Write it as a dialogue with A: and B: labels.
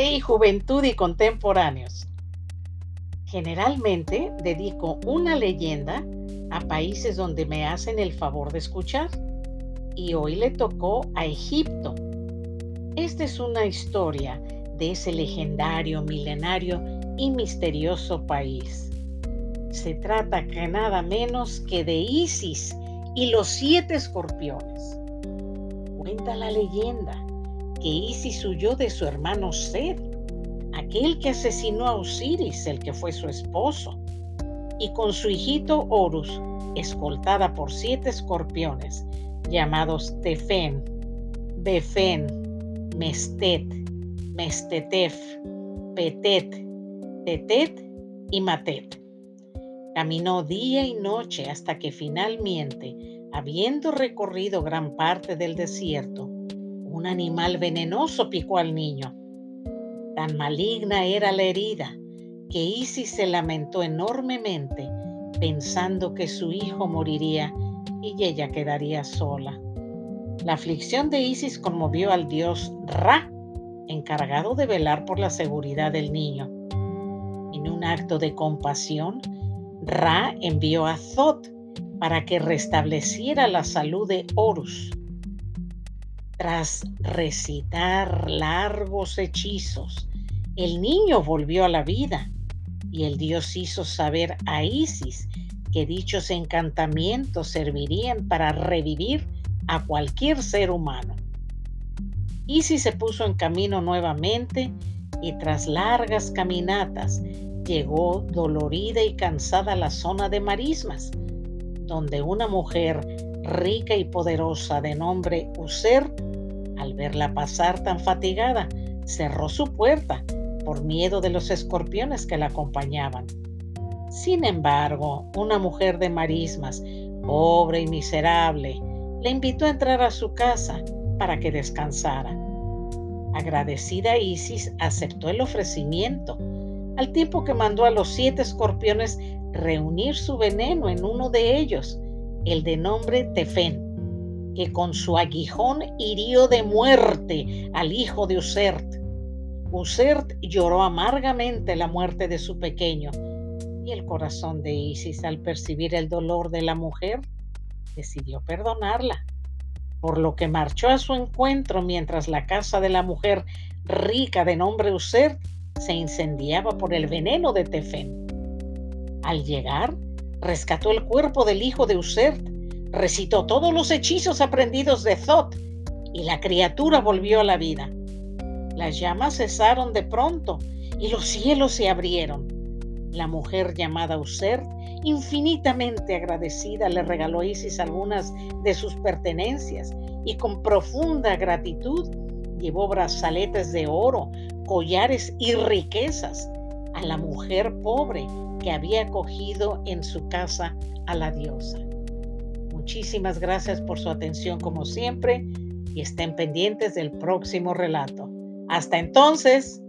A: Hey juventud y contemporáneos. Generalmente dedico una leyenda a países donde me hacen el favor de escuchar. Y hoy le tocó a Egipto. Esta es una historia de ese legendario, milenario y misterioso país. Se trata que nada menos que de Isis y los siete escorpiones. Cuenta la leyenda que Isis huyó de su hermano Seth, aquel que asesinó a Osiris, el que fue su esposo, y con su hijito Horus, escoltada por siete escorpiones, llamados Tefen, Befen, Mestet, Mestetef, Petet, Tetet y Matet. Caminó día y noche hasta que finalmente, habiendo recorrido gran parte del desierto, un animal venenoso picó al niño. Tan maligna era la herida que Isis se lamentó enormemente pensando que su hijo moriría y ella quedaría sola. La aflicción de Isis conmovió al dios Ra, encargado de velar por la seguridad del niño. En un acto de compasión, Ra envió a Zot para que restableciera la salud de Horus. Tras recitar largos hechizos, el niño volvió a la vida y el dios hizo saber a Isis que dichos encantamientos servirían para revivir a cualquier ser humano. Isis se puso en camino nuevamente y tras largas caminatas llegó dolorida y cansada a la zona de marismas, donde una mujer rica y poderosa de nombre User al verla pasar tan fatigada, cerró su puerta por miedo de los escorpiones que la acompañaban. Sin embargo, una mujer de marismas, pobre y miserable, le invitó a entrar a su casa para que descansara. Agradecida Isis aceptó el ofrecimiento, al tiempo que mandó a los siete escorpiones reunir su veneno en uno de ellos, el de nombre Tefen que con su aguijón hirió de muerte al hijo de Usert. Usert lloró amargamente la muerte de su pequeño y el corazón de Isis al percibir el dolor de la mujer decidió perdonarla, por lo que marchó a su encuentro mientras la casa de la mujer rica de nombre Usert se incendiaba por el veneno de Tefen. Al llegar, rescató el cuerpo del hijo de Usert recitó todos los hechizos aprendidos de Zot y la criatura volvió a la vida. Las llamas cesaron de pronto y los cielos se abrieron. La mujer llamada User, infinitamente agradecida, le regaló a Isis algunas de sus pertenencias y con profunda gratitud llevó brazaletes de oro, collares y riquezas a la mujer pobre que había acogido en su casa a la diosa. Muchísimas gracias por su atención como siempre y estén pendientes del próximo relato. Hasta entonces.